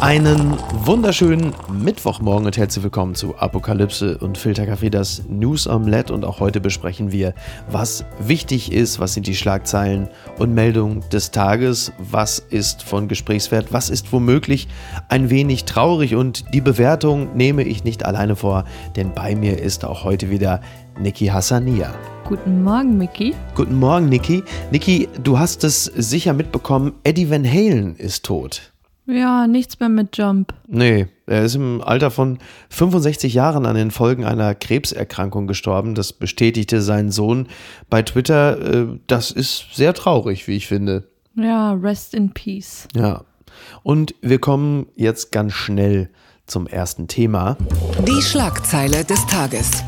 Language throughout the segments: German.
Einen wunderschönen Mittwochmorgen und herzlich willkommen zu Apokalypse und Filterkaffee, das News Omelette. Und auch heute besprechen wir, was wichtig ist, was sind die Schlagzeilen und Meldungen des Tages, was ist von Gesprächswert, was ist womöglich ein wenig traurig. Und die Bewertung nehme ich nicht alleine vor, denn bei mir ist auch heute wieder Niki Hassania. Guten Morgen, Mickey. Guten Morgen, Niki. Niki, du hast es sicher mitbekommen, Eddie Van Halen ist tot. Ja, nichts mehr mit Jump. Nee, er ist im Alter von 65 Jahren an den Folgen einer Krebserkrankung gestorben. Das bestätigte sein Sohn bei Twitter. Äh, das ist sehr traurig, wie ich finde. Ja, rest in peace. Ja. Und wir kommen jetzt ganz schnell zum ersten Thema. Die Schlagzeile des Tages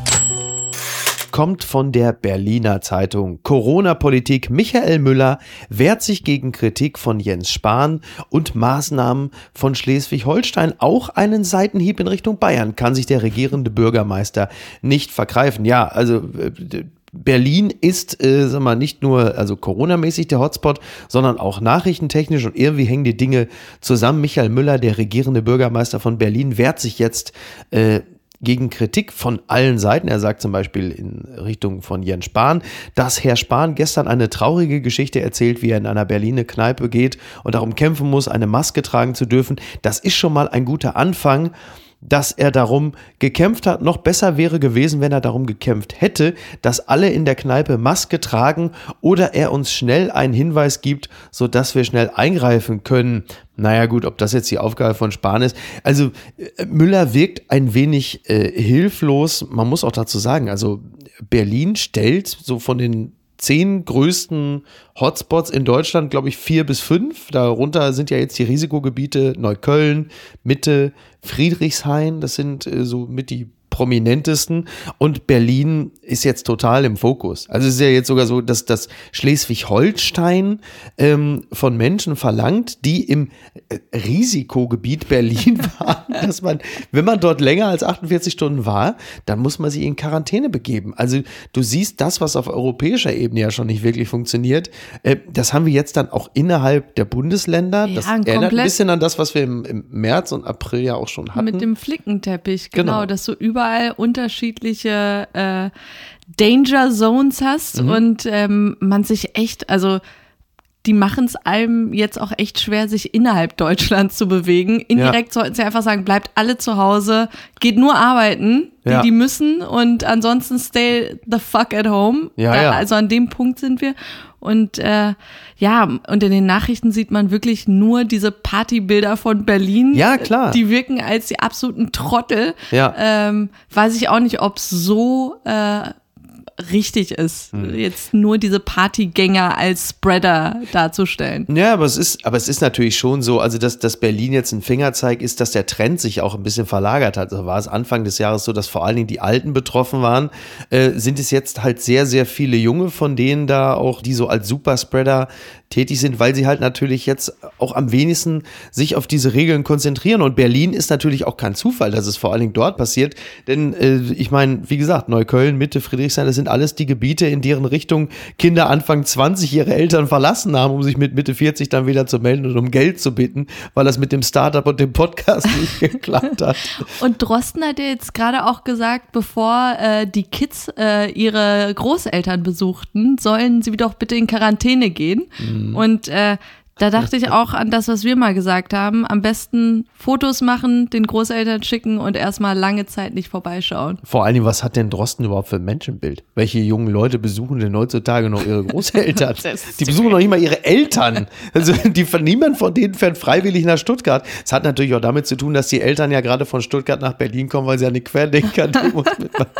kommt von der Berliner Zeitung. Corona-Politik Michael Müller wehrt sich gegen Kritik von Jens Spahn und Maßnahmen von Schleswig-Holstein. Auch einen Seitenhieb in Richtung Bayern kann sich der regierende Bürgermeister nicht vergreifen. Ja, also äh, Berlin ist, äh, sag mal, nicht nur also Corona-mäßig der Hotspot, sondern auch nachrichtentechnisch und irgendwie hängen die Dinge zusammen. Michael Müller, der regierende Bürgermeister von Berlin, wehrt sich jetzt äh, gegen Kritik von allen Seiten. Er sagt zum Beispiel in Richtung von Jens Spahn, dass Herr Spahn gestern eine traurige Geschichte erzählt, wie er in einer Berliner Kneipe geht und darum kämpfen muss, eine Maske tragen zu dürfen. Das ist schon mal ein guter Anfang dass er darum gekämpft hat. Noch besser wäre gewesen, wenn er darum gekämpft hätte, dass alle in der Kneipe Maske tragen oder er uns schnell einen Hinweis gibt, sodass wir schnell eingreifen können. Naja gut, ob das jetzt die Aufgabe von Spahn ist. Also äh, Müller wirkt ein wenig äh, hilflos. Man muss auch dazu sagen, also Berlin stellt so von den zehn größten Hotspots in Deutschland, glaube ich, vier bis fünf. Darunter sind ja jetzt die Risikogebiete Neukölln, Mitte, Friedrichshain. Das sind äh, so mit die prominentesten. Und Berlin ist jetzt total im Fokus. Also es ist ja jetzt sogar so, dass das Schleswig-Holstein ähm, von Menschen verlangt, die im äh, Risikogebiet Berlin waren, dass man, wenn man dort länger als 48 Stunden war, dann muss man sich in Quarantäne begeben. Also du siehst das, was auf europäischer Ebene ja schon nicht wirklich funktioniert. Äh, das haben wir jetzt dann auch innerhalb der Bundesländer. Ja, das ein erinnert ein bisschen an das, was wir im, im März und April ja auch schon hatten. Mit dem Flickenteppich, genau, Genau. dass du überall unterschiedliche äh, Danger Zones hast Mhm. und ähm, man sich echt, also die machen es einem jetzt auch echt schwer, sich innerhalb Deutschlands zu bewegen. Indirekt sollten sie einfach sagen, bleibt alle zu Hause, geht nur arbeiten, die, Ja. die müssen und ansonsten stay the fuck at home. Ja, da, ja. Also an dem Punkt sind wir. Und äh, ja, und in den Nachrichten sieht man wirklich nur diese Partybilder von Berlin. Ja, klar. Die wirken als die absoluten Trottel. Ja. Ähm, weiß ich auch nicht, ob es so äh, richtig ist, Hm. jetzt nur diese Partygänger als Spreader darzustellen. Ja, aber es ist, aber es ist natürlich schon so, also dass, dass Berlin jetzt ein Fingerzeig ist, dass der Trend sich auch ein bisschen verlagert hat. Also war es Anfang des Jahres so, dass vor allen Dingen die Alten betroffen waren, äh, sind es jetzt halt sehr, sehr viele Junge, von denen da auch, die so als Superspreader tätig sind, weil sie halt natürlich jetzt auch am wenigsten sich auf diese Regeln konzentrieren. Und Berlin ist natürlich auch kein Zufall, dass es vor allen Dingen dort passiert. Denn äh, ich meine, wie gesagt, Neukölln, Mitte, Friedrichshain, das sind alles die Gebiete, in deren Richtung Kinder Anfang 20 ihre Eltern verlassen haben, um sich mit Mitte 40 dann wieder zu melden und um Geld zu bitten, weil das mit dem Startup und dem Podcast nicht geklappt hat. Und Drosten hat ja jetzt gerade auch gesagt, bevor äh, die Kids äh, ihre Großeltern besuchten, sollen sie doch bitte in Quarantäne gehen. Und äh, da dachte ich auch an das, was wir mal gesagt haben. Am besten Fotos machen, den Großeltern schicken und erstmal lange Zeit nicht vorbeischauen. Vor allen Dingen, was hat denn Drosten überhaupt für ein Menschenbild? Welche jungen Leute besuchen denn heutzutage noch ihre Großeltern? die besuchen noch nicht mal ihre Eltern. Also die, niemand von denen fährt freiwillig nach Stuttgart. Es hat natürlich auch damit zu tun, dass die Eltern ja gerade von Stuttgart nach Berlin kommen, weil sie eine Querdenker-Demos mitmachen.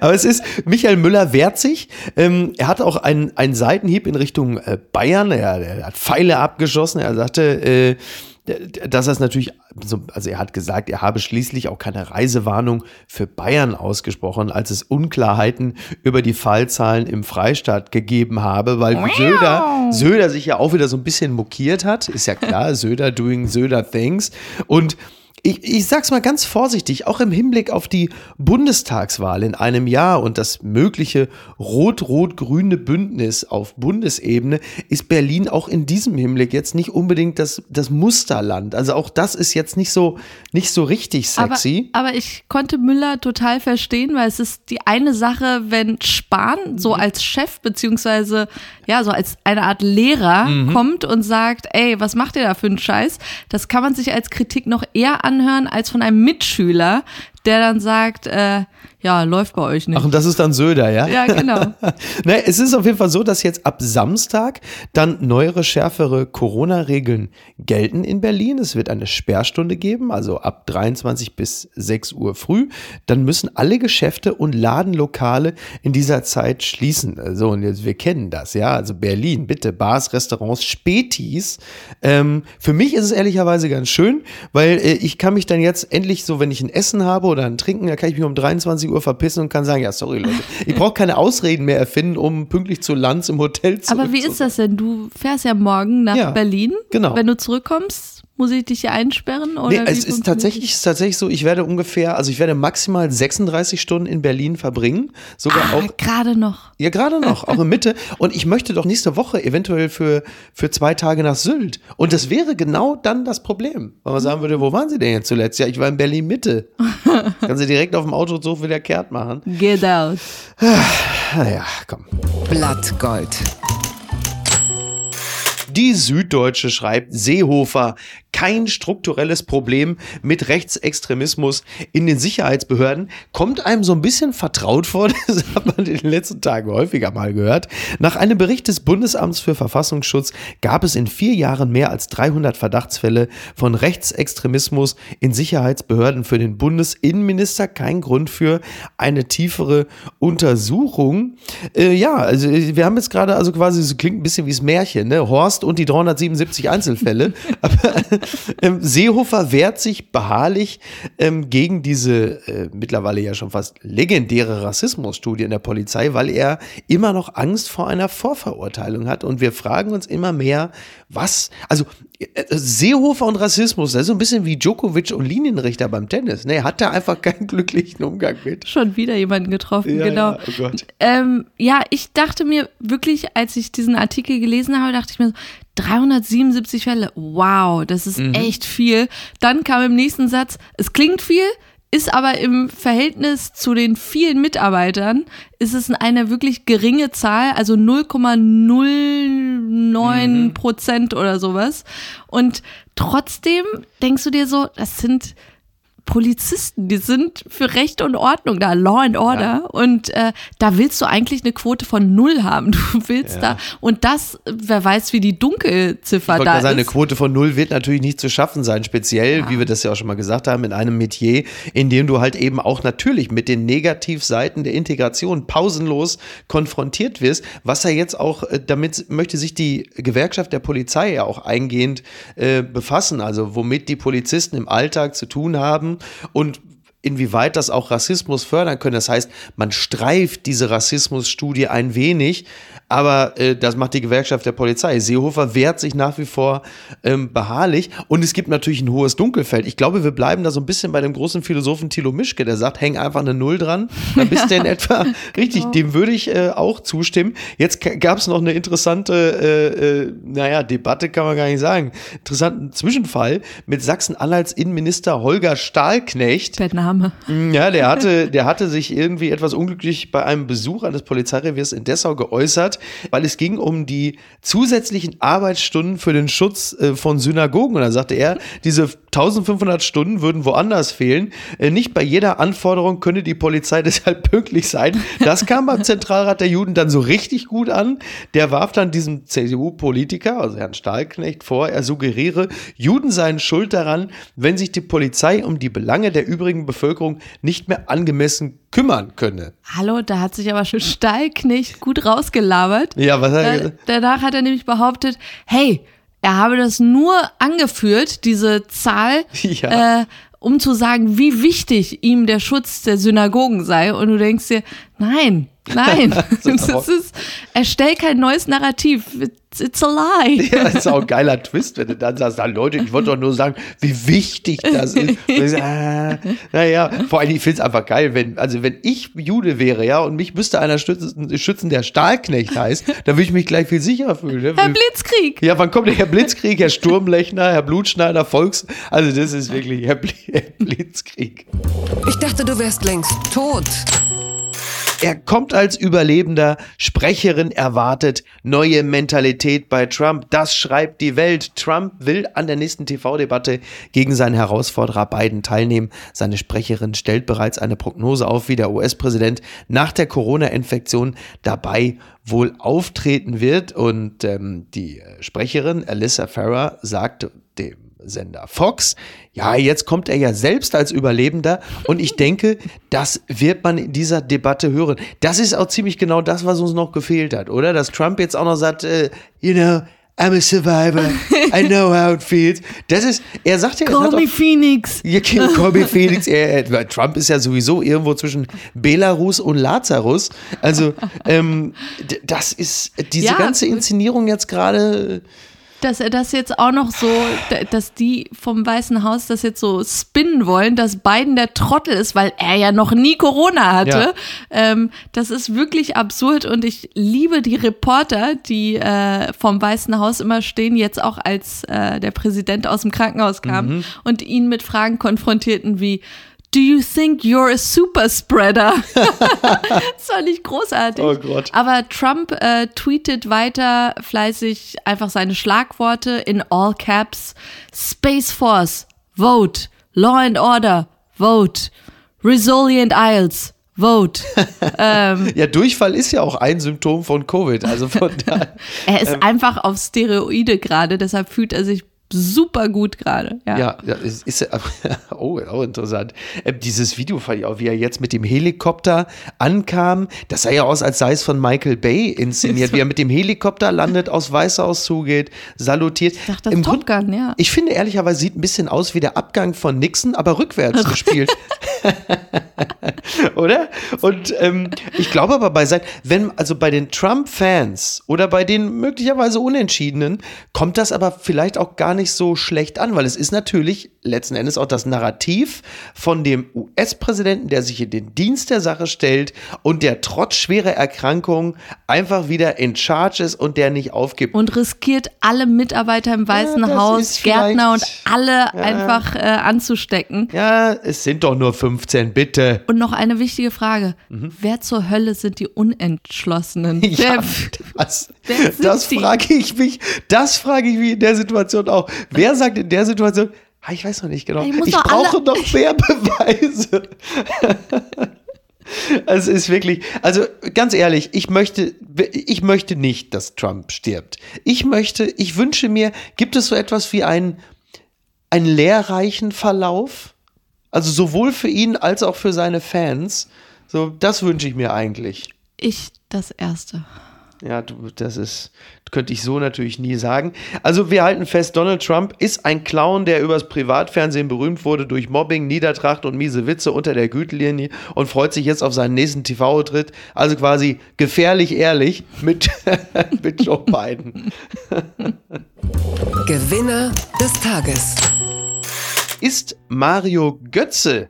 Aber es ist, Michael Müller wehrt sich. Ähm, er hat auch einen, einen Seitenhieb in Richtung äh, Bayern. Er, er hat Pfeile abgeschossen. Er sagte, äh, dass er es natürlich, so, also er hat gesagt, er habe schließlich auch keine Reisewarnung für Bayern ausgesprochen, als es Unklarheiten über die Fallzahlen im Freistaat gegeben habe, weil Söder, Söder sich ja auch wieder so ein bisschen mokiert hat. Ist ja klar, Söder doing Söder things. Und ich, ich sag's mal ganz vorsichtig, auch im Hinblick auf die Bundestagswahl in einem Jahr und das mögliche rot-rot-grüne Bündnis auf Bundesebene ist Berlin auch in diesem Hinblick jetzt nicht unbedingt das, das Musterland. Also auch das ist jetzt nicht so, nicht so richtig sexy. Aber, aber ich konnte Müller total verstehen, weil es ist die eine Sache, wenn Spahn so als Chef beziehungsweise ja so als eine Art Lehrer Mhm. kommt und sagt, ey, was macht ihr da für einen Scheiß? Das kann man sich als Kritik noch eher anhören als von einem Mitschüler, der dann sagt, äh, ja, läuft bei euch nicht. Ach, und das ist dann Söder, ja? ja, genau. Ne, es ist auf jeden Fall so, dass jetzt ab Samstag dann neuere, schärfere Corona-Regeln gelten in Berlin. Es wird eine Sperrstunde geben, also ab 23 bis 6 Uhr früh. Dann müssen alle Geschäfte und Ladenlokale in dieser Zeit schließen. So, und jetzt, wir kennen das, ja. Also Berlin, bitte, Bars, Restaurants, Spätis. Ähm, für mich ist es ehrlicherweise ganz schön, weil äh, ich kann mich dann jetzt endlich so, wenn ich ein Essen habe oder ein Trinken, da kann ich mich um 23 Uhr verpissen und kann sagen, ja, sorry Leute, ich brauche keine Ausreden mehr erfinden, um pünktlich zu Lanz im Hotel zu Aber wie ist das denn? Du fährst ja morgen nach Ja, Berlin. genau. Wenn du zurückkommst, muss ich dich hier einsperren? Oder Nee, es ist tatsächlich, ist tatsächlich so, ich werde ungefähr, also ich werde maximal 36 Stunden in Berlin verbringen. Sogar Ah, auch, gerade noch. ja gerade noch, auch in Mitte. Und ich möchte doch nächste Woche eventuell für, für zwei Tage nach Sylt. Und das wäre genau dann das Problem. Weil man sagen würde, wo waren Sie denn jetzt zuletzt? Ja, ich war in Berlin Mitte. Kann sie direkt auf dem Auto so wieder kehrt machen. Get out. Naja, komm. Blattgold. Die Süddeutsche schreibt, Seehofer, kein strukturelles Problem mit Rechtsextremismus in den Sicherheitsbehörden. Kommt einem so ein bisschen vertraut vor, das hat man in den letzten Tagen häufiger mal gehört. Nach einem Bericht des Bundesamts für Verfassungsschutz gab es in vier Jahren mehr als 300 Verdachtsfälle von Rechtsextremismus in Sicherheitsbehörden für den Bundesinnenminister. Kein Grund für eine tiefere Untersuchung. Äh, ja, also wir haben jetzt gerade, also quasi, so klingt ein bisschen wie das Märchen, ne? Horst und die 377 Einzelfälle. Aber ähm, Seehofer wehrt sich beharrlich ähm, gegen diese äh, mittlerweile ja schon fast legendäre Rassismusstudie in der Polizei, weil er immer noch Angst vor einer Vorverurteilung hat. Und wir fragen uns immer mehr, was, also äh, Seehofer und Rassismus, das ist so ein bisschen wie Djokovic und Linienrichter beim Tennis. Ne, hat er einfach keinen glücklichen Umgang mit. Schon wieder jemanden getroffen, Ja, genau. ja, oh Gott. Ähm, ja, ich dachte mir wirklich, als ich diesen Artikel gelesen habe, dachte ich mir so, 377 Fälle, wow, das ist Mhm. echt viel. Dann kam im nächsten Satz, es klingt viel, ist aber im Verhältnis zu den vielen Mitarbeitern, ist es eine wirklich geringe Zahl, also 0,09 Prozent oder sowas. Und trotzdem denkst du dir so, das sind Polizisten, die sind für Recht und Ordnung da, Law and Order. Und äh, da willst du eigentlich eine Quote von null haben. Du willst Ja. da, und das, wer weiß, wie die Dunkelziffer da sagen, eine ist. Quote von null wird natürlich nicht zu schaffen sein, speziell, wie wir das ja auch schon mal gesagt haben, in einem Metier, in dem du halt eben auch natürlich mit den Negativseiten der Integration pausenlos konfrontiert wirst, was ja jetzt auch, äh, damit möchte sich die Gewerkschaft der Polizei ja auch eingehend äh, befassen, also womit die Polizisten im Alltag zu tun haben und inwieweit das auch Rassismus fördern können. Das heißt, man streift diese Rassismusstudie ein wenig, aber äh, das macht die Gewerkschaft der Polizei. Seehofer wehrt sich nach wie vor ähm, beharrlich und es gibt natürlich ein hohes Dunkelfeld. Ich glaube, wir bleiben da so ein bisschen bei dem großen Philosophen Thilo Mischke, der sagt, häng einfach eine Null dran, dann bist du in etwa richtig. Dem würde ich äh, auch zustimmen. Jetzt gab es noch eine interessante, äh, äh, naja, Debatte kann man gar nicht sagen, interessanten Zwischenfall mit Sachsen-Anhalts Innenminister Holger Stahlknecht. Der Name. Ja, der hatte, der hatte sich irgendwie etwas unglücklich bei einem Besuch eines Polizeireviers in Dessau geäußert, weil es ging um die zusätzlichen Arbeitsstunden für den Schutz äh, von Synagogen. Und da sagte er, diese 1500 Stunden würden woanders fehlen. Äh, nicht bei jeder Anforderung könne die Polizei deshalb pünktlich sein. Das kam beim Zentralrat der Juden dann so richtig gut an. Der warf dann diesem CDU-Politiker, also Herrn Stahlknecht, vor, er suggeriere, Juden seien schuld daran, wenn sich die Polizei um die Belange der übrigen Bevölkerung nicht mehr angemessen kümmern könne. Hallo, da hat sich aber schon Stallknecht gut rausgelabert. Ja, was hat er gesagt? danach hat er nämlich behauptet, hey, er habe das nur angeführt, diese Zahl, Ja. äh, um zu sagen, wie wichtig ihm der Schutz der Synagogen sei. Und du denkst dir, nein, nein, das ist, erstell kein neues Narrativ. It's a lie. Ja, das ist auch ein geiler Twist, wenn du dann sagst, Leute, ich wollte doch nur sagen, wie wichtig das ist. Ich, äh, naja, vor allem, ich finde es einfach geil, wenn, also wenn ich Jude wäre, ja, und mich müsste einer schützen, schützen der Stahlknecht heißt, dann würde ich mich gleich viel sicherer fühlen. Ne? Herr Blitzkrieg. Ja, wann kommt der Herr Blitzkrieg, Herr Sturmlechner, Herr Blutschneider, Volks, also das ist wirklich Herr, Bl Herr Blitzkrieg. Ich dachte, du wärst längst tot. Er kommt als Überlebender, Sprecherin erwartet neue Mentalität bei Trump. Das schreibt die Welt. Trump will an der nächsten TV-Debatte gegen seinen Herausforderer Biden teilnehmen. Seine Sprecherin stellt bereits eine Prognose auf, wie der US-Präsident nach der Corona-Infektion dabei wohl auftreten wird. Und ähm, die Sprecherin Alyssa Farrer sagt dem Sender Fox. Ja, jetzt kommt er ja selbst als Überlebender und ich denke, das wird man in dieser Debatte hören. Das ist auch ziemlich genau das, was uns noch gefehlt hat, oder? Dass Trump jetzt auch noch sagt, äh, you know, I'm a survivor. I know how it feels. Das ist, er sagt ja, Call me Phoenix. Ja, call me Phoenix. Er, er, Trump ist ja sowieso irgendwo zwischen Belarus und Lazarus. Also, ähm, das ist diese Ja. ganze Inszenierung jetzt gerade. Dass er das jetzt auch noch so, dass die vom Weißen Haus das jetzt so spinnen wollen, dass Biden der Trottel ist, weil er ja noch nie Corona hatte. Ähm, das ist wirklich absurd und ich liebe die Reporter, die äh, vom Weißen Haus immer stehen, jetzt auch als äh, der Präsident aus dem Krankenhaus kam und ihn mit Fragen konfrontierten wie Do you think you're a super spreader? das fand ich großartig. Oh Gott. Aber Trump äh, tweetet weiter fleißig einfach seine Schlagworte in all caps. Space Force, vote. Law and Order, vote. Resilient Isles, vote. ähm, Ja, Durchfall ist ja auch ein Symptom von Covid. Also von daher. er ist einfach auf Steroide gerade, deshalb fühlt er sich super gut gerade. Ja. Ja, ja es ist oh, auch interessant. Ähm, dieses Video fand ich auch, wie er jetzt mit dem Helikopter ankam. Das sah ja aus, als sei es von Michael Bay inszeniert, wie er mit dem Helikopter landet, aus Weißhaus zugeht, salutiert. Ich dachte, das Im ist Top Gun, ja. Ich finde ehrlicherweise sieht ein bisschen aus wie der Abgang von Nixon, aber rückwärts gespielt. oder? Und ähm, ich glaube aber bei sein, wenn, also bei den Trump-Fans oder bei den möglicherweise Unentschiedenen, kommt das aber vielleicht auch gar nicht so schlecht an, weil es ist natürlich letzten Endes auch das Narrativ von dem US-Präsidenten, der sich in den Dienst der Sache stellt und der trotz schwerer Erkrankung einfach wieder in Charge ist und der nicht aufgibt. Und riskiert alle Mitarbeiter im Weißen das Haus, Gärtner und alle einfach äh, anzustecken. ja, es sind doch nur 15, bitte. Und noch eine wichtige Frage. Wer zur Hölle sind die Unentschlossenen? Mhm. Ja, Wer, das, das frage ich mich. Das frage ich mich in der Situation auch. Wer sagt in der Situation, ah, ich weiß noch nicht genau, Ich ich brauche noch mehr Beweise. Also es ist wirklich, also ganz ehrlich, ich möchte, ich möchte nicht, dass Trump stirbt. Ich möchte, ich wünsche mir, gibt es so etwas wie einen, einen lehrreichen Verlauf? Also sowohl für ihn als auch für seine Fans. So, das wünsche ich mir eigentlich. Ich das Erste. Ja, du, das ist, könnte ich so natürlich nie sagen. Also wir halten fest, Donald Trump ist ein Clown, der übers Privatfernsehen berühmt wurde durch Mobbing, Niedertracht und miese Witze unter der Gütelinie und freut sich jetzt auf seinen nächsten TV-Tritt. Also quasi gefährlich ehrlich mit, mit Joe Biden. Gewinner des Tages. Ist Mario Götze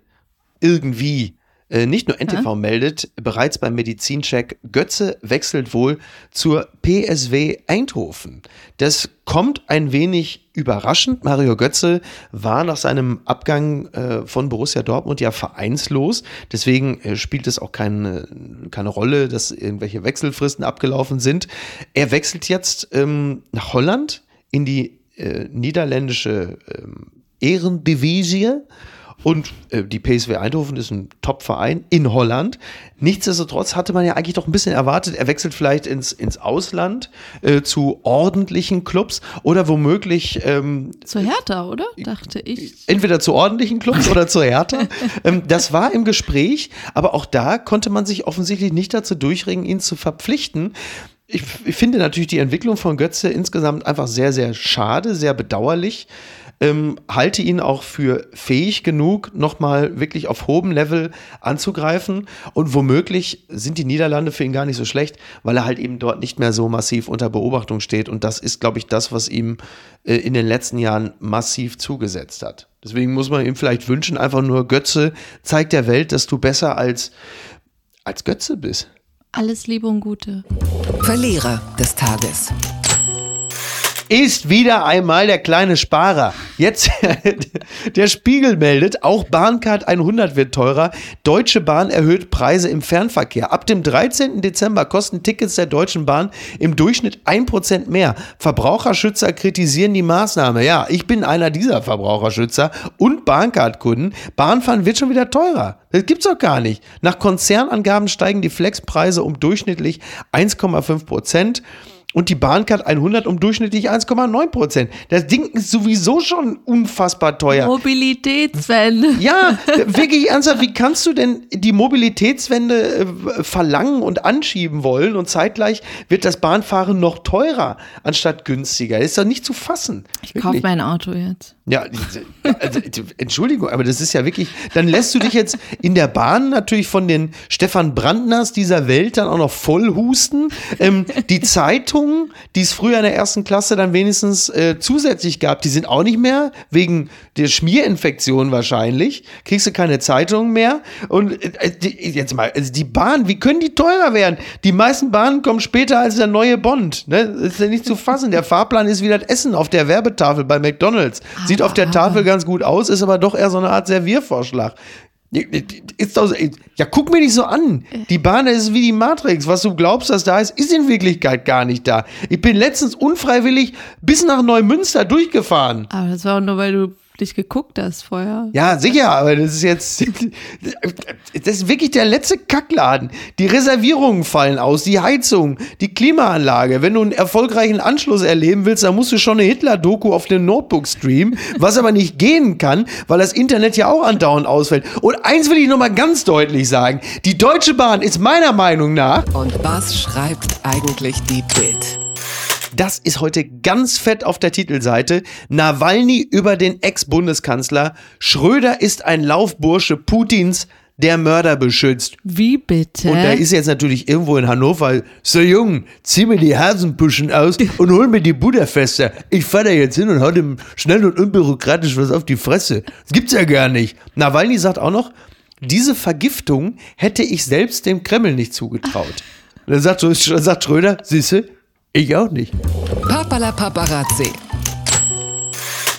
irgendwie nicht nur NTV meldet, bereits beim Medizincheck, Götze wechselt wohl zur PSW Eindhoven. Das kommt ein wenig überraschend. Mario Götze war nach seinem Abgang äh, von Borussia Dortmund ja vereinslos. Deswegen äh, spielt es auch keine, keine Rolle, dass irgendwelche Wechselfristen abgelaufen sind. Er wechselt jetzt ähm, nach Holland in die äh, niederländische ähm, Ehrendivisie. Und äh, die PSW Eindhoven ist ein Top-Verein in Holland. Nichtsdestotrotz hatte man ja eigentlich doch ein bisschen erwartet, er wechselt vielleicht ins, ins Ausland äh, zu ordentlichen Clubs oder womöglich ähm, Zu Hertha, oder? Dachte ich. entweder zu ordentlichen Clubs oder zu Hertha. ähm, das war im Gespräch, aber auch da konnte man sich offensichtlich nicht dazu durchringen, ihn zu verpflichten. Ich, ich finde natürlich die Entwicklung von Götze insgesamt einfach sehr, sehr schade, sehr bedauerlich. Ähm, halte ihn auch für fähig genug, nochmal wirklich auf hohem Level anzugreifen. Und womöglich sind die Niederlande für ihn gar nicht so schlecht, weil er halt eben dort nicht mehr so massiv unter Beobachtung steht. Und das ist, glaube ich, das, was ihm äh, in den letzten Jahren massiv zugesetzt hat. Deswegen muss man ihm vielleicht wünschen, einfach nur Götze, zeig der Welt, dass du besser als, als Götze bist. Alles Liebe und Gute. Verlierer des Tages. Ist wieder einmal der kleine Sparer. Jetzt, der Spiegel meldet, auch Bahncard 100 wird teurer. Deutsche Bahn erhöht Preise im Fernverkehr. Ab dem 13. Dezember kosten Tickets der Deutschen Bahn im Durchschnitt 1% mehr. Verbraucherschützer kritisieren die Maßnahme. Ja, ich bin einer dieser Verbraucherschützer und Bahncard-Kunden. Bahnfahren wird schon wieder teurer. Das gibt's doch gar nicht. Nach Konzernangaben steigen die Flexpreise um durchschnittlich 1,5 Prozent und die Bahncard 100 um durchschnittlich 1,9 Prozent. Das Ding ist sowieso schon unfassbar teuer. Mobilitätswende. Ja, wirklich ernsthaft, wie kannst du denn die Mobilitätswende äh, verlangen und anschieben wollen und zeitgleich wird das Bahnfahren noch teurer anstatt günstiger? Das ist doch nicht zu fassen. Ich kaufe mein Auto jetzt. Ja, also, Entschuldigung, aber das ist ja wirklich, dann lässt du dich jetzt in der Bahn natürlich von den Stefan Brandners dieser Welt dann auch noch voll husten. Ähm, die Zeitungen, die es früher in der ersten Klasse dann wenigstens äh, zusätzlich gab, die sind auch nicht mehr, wegen der Schmierinfektion wahrscheinlich, kriegst du keine Zeitungen mehr. Und äh, die, jetzt mal, also die Bahn, wie können die teurer werden? Die meisten Bahnen kommen später als der neue Bond. Ne? Das ist ja nicht zu fassen. Der Fahrplan ist wie das Essen auf der Werbetafel bei McDonalds. Sieht auf der Tafel ganz gut aus, ist aber doch eher so eine Art Serviervorschlag. Ist doch, ja, guck mir nicht so an. Die Bahn ist wie die Matrix. Was du glaubst, dass da ist, ist in Wirklichkeit gar nicht da. Ich bin letztens unfreiwillig bis nach Neumünster durchgefahren. Aber das war auch nur, weil du dich geguckt hast vorher. Ja, sicher, aber das ist jetzt, das ist wirklich der letzte Kackladen. Die Reservierungen fallen aus, die Heizung, die Klimaanlage. Wenn du einen erfolgreichen Anschluss erleben willst, dann musst du schon eine Hitler-Doku auf dem Notebook streamen, was aber nicht gehen kann, weil das Internet ja auch andauernd ausfällt. Und eins will ich nochmal ganz deutlich sagen. Die Deutsche Bahn ist meiner Meinung nach. Und was schreibt eigentlich die Bild? Das ist heute ganz fett auf der Titelseite. Nawalny über den Ex-Bundeskanzler. Schröder ist ein Laufbursche Putins, der Mörder beschützt. Wie bitte? Und da ist jetzt natürlich irgendwo in Hannover, so jung, zieh mir die Hasenpuschen aus und hol mir die Budapester. Ich fahr da jetzt hin und hau dem schnell und unbürokratisch was auf die Fresse. Das gibt's ja gar nicht. Nawalny sagt auch noch, diese Vergiftung hätte ich selbst dem Kreml nicht zugetraut. Dann sagt, sagt Schröder, siehste, ich auch nicht. Papala Paparazzi.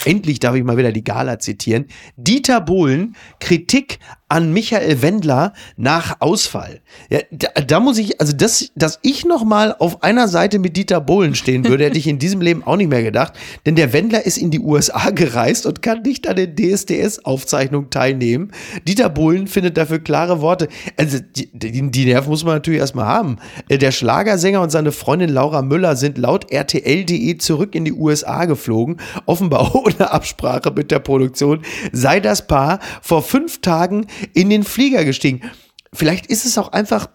Endlich darf ich mal wieder die Gala zitieren. Dieter Bohlen, Kritik an Michael Wendler nach Ausfall. Ja, da, da muss ich, also das, dass ich noch mal auf einer Seite mit Dieter Bohlen stehen würde, hätte ich in diesem Leben auch nicht mehr gedacht. Denn der Wendler ist in die USA gereist und kann nicht an der DSDS-Aufzeichnung teilnehmen. Dieter Bohlen findet dafür klare Worte. Also die, die, die Nerven muss man natürlich erstmal haben. Äh, der Schlagersänger und seine Freundin Laura Müller sind laut RTL.de zurück in die USA geflogen. Offenbar ohne Absprache mit der Produktion sei das Paar vor fünf Tagen in den Flieger gestiegen. Vielleicht ist es auch einfach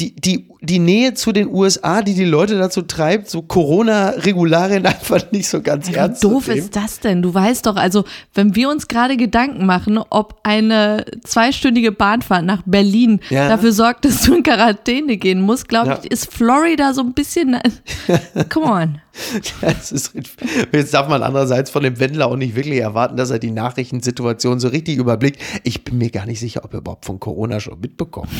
die, die, die Nähe zu den USA, die die Leute dazu treibt, so Corona-Regularien einfach nicht so ganz Wie ernst doof zu nehmen. ist das denn? Du weißt doch, also wenn wir uns gerade Gedanken machen, ob eine zweistündige Bahnfahrt nach Berlin Ja. dafür sorgt, dass du in Quarantäne gehen musst, glaube Ja. ich, ist Florida so ein bisschen. Come on. Ist, jetzt darf man andererseits von dem Wendler auch nicht wirklich erwarten, dass er die Nachrichtensituation so richtig überblickt. Ich bin mir gar nicht sicher, ob er überhaupt von Corona schon mitbekommen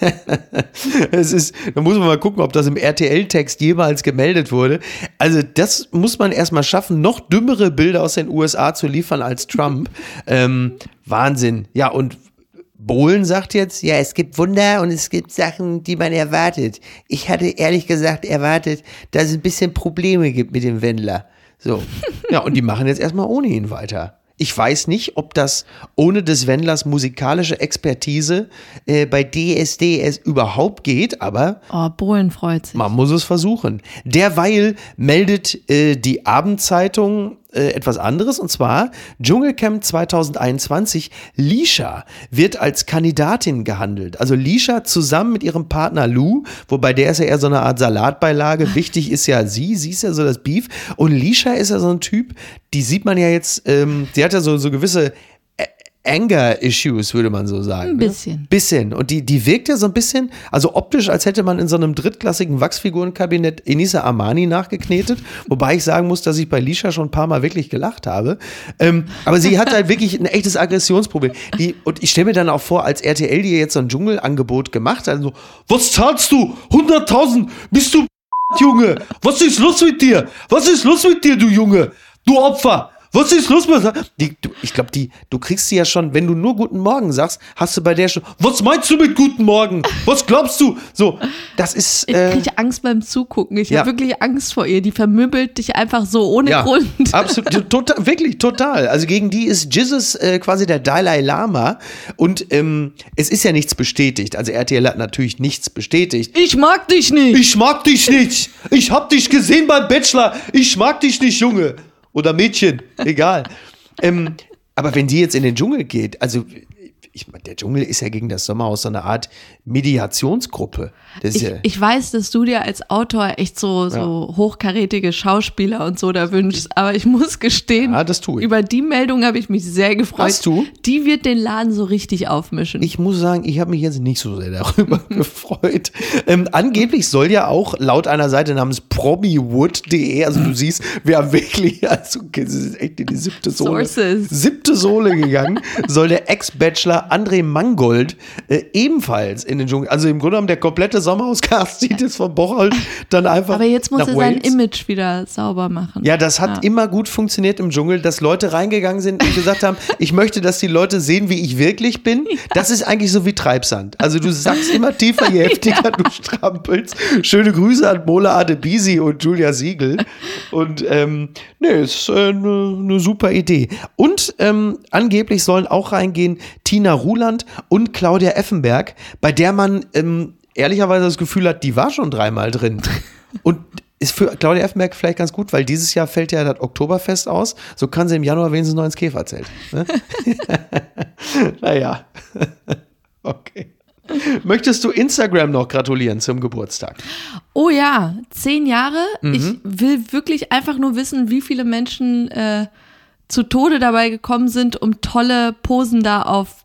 hat. es ist, da muss man mal gucken, ob das im RTL-Text jemals gemeldet wurde. Also das muss man erstmal schaffen, noch dümmere Bilder aus den USA zu liefern als Trump. Ähm, Wahnsinn. Ja, und Bohlen sagt jetzt, ja, es gibt Wunder und es gibt Sachen, die man erwartet. Ich hatte ehrlich gesagt erwartet, dass es ein bisschen Probleme gibt mit dem Wendler. So. Ja, und die machen jetzt erstmal ohne ihn weiter. Ich weiß nicht, ob das ohne des Wendlers musikalische Expertise äh, bei DSDS überhaupt geht, aber Oh, Bohlen freut sich. man muss es versuchen. Derweil meldet äh, die Abendzeitung äh, etwas anderes und zwar Dschungelcamp 2021. Lisha wird als Kandidatin gehandelt. Also Lisha zusammen mit ihrem Partner Lou, wobei der ist ja eher so eine Art Salatbeilage. Wichtig ist ja sie, sie ist ja so das Beef. Und Lisha ist ja so ein Typ, die sieht man ja jetzt, ähm, die hat ja so, so gewisse Anger-Issues, würde man so sagen. Ein ne? bisschen. Bisschen. Und die, die wirkt ja so ein bisschen, also optisch, als hätte man in so einem drittklassigen Wachsfigurenkabinett Enisa Armani nachgeknetet. Wobei ich sagen muss, dass ich bei Lisha schon ein paar Mal wirklich gelacht habe. Ähm, aber sie hat halt wirklich ein echtes Aggressionsproblem. Die, und ich stelle mir dann auch vor, als RTL dir jetzt so ein Dschungelangebot gemacht hat, so, was zahlst du? 100.000? Bist du Junge? Was ist los mit dir? Was ist los mit dir, du Junge? Du Opfer! Was ist los mit die, du, Ich glaube, die, du kriegst sie ja schon, wenn du nur Guten Morgen sagst, hast du bei der schon. Was meinst du mit Guten Morgen? Was glaubst du? So, das ist. Ich Äh, kriege Angst beim Zugucken. Ich ja. habe wirklich Angst vor ihr. Die vermöbelt dich einfach so ohne ja, Grund. absolut, total, wirklich total. Also gegen die ist Jesus äh, quasi der Dalai Lama und ähm, es ist ja nichts bestätigt. Also RTL hat natürlich nichts bestätigt. Ich mag dich nicht. Ich mag dich nicht. Ich hab dich gesehen beim Bachelor. Ich mag dich nicht, Junge. Oder Mädchen. Egal. ähm, aber wenn die jetzt in den Dschungel geht, also ich, der Dschungel ist ja gegen das Sommerhaus so eine Art Mediationsgruppe. Ich, ja, ich weiß, dass du dir als Autor echt so, so hochkarätige Schauspieler und so da wünschst, aber ich muss gestehen, Ja, das tue ich. über die Meldung habe ich mich sehr gefreut. Hast du? Die wird den Laden so richtig aufmischen. ich muss sagen, ich habe mich jetzt nicht so sehr darüber gefreut. Ähm, angeblich soll ja auch laut einer Seite namens promiwood.de, also du siehst, wir haben wirklich, also es ist echt in die siebte Sohle, Sources. siebte Sohle gegangen, soll der Ex-Bachelor André Mangold äh, ebenfalls in den Dschungel, also im Grunde genommen der komplette Sommerhauscast sieht jetzt von Bocholt dann einfach aber jetzt muss er sein Wales. Image wieder sauber machen. Ja, das hat Ja. immer gut funktioniert im Dschungel, dass Leute reingegangen sind und gesagt haben, ich möchte, dass die Leute sehen, wie ich wirklich bin. Das ist eigentlich so wie Treibsand. Also du sagst immer tiefer, je heftiger du strampelst. Schöne Grüße an Mola Adebisi und Julia Siegel. Und ähm, nee, ist eine äh, ne- ne super Idee. Und ähm, angeblich sollen auch reingehen Tina Ruland und Claudia Effenberg, bei der man ähm, ehrlicherweise das Gefühl hat, die war schon dreimal drin. Und ist für Claudia Effenberg vielleicht ganz gut, weil dieses Jahr fällt ja das Oktoberfest aus. So kann sie im Januar wenigstens noch ins Käferzelt. Ne? naja. okay. Möchtest du Instagram noch gratulieren zum Geburtstag? Oh ja, zehn Jahre. Mhm. Ich will wirklich einfach nur wissen, wie viele Menschen äh, zu Tode dabei gekommen sind, um tolle Posen da auf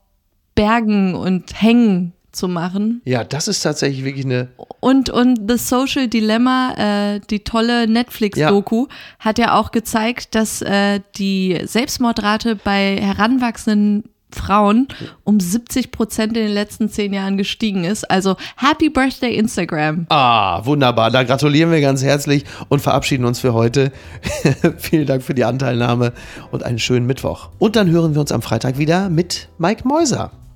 Bergen und Hängen zu machen. Ja, das ist tatsächlich wirklich eine. Und, und The Social Dilemma, äh, die tolle Netflix-Doku, hat ja auch gezeigt, dass äh, die Selbstmordrate bei heranwachsenden Frauen um 70 Prozent in den letzten zehn Jahren gestiegen ist. Also Happy Birthday Instagram. Ah, wunderbar. Da gratulieren wir ganz herzlich und verabschieden uns für heute. Vielen Dank für die Anteilnahme und einen schönen Mittwoch. Und dann hören wir uns am Freitag wieder mit Mike Mäuser.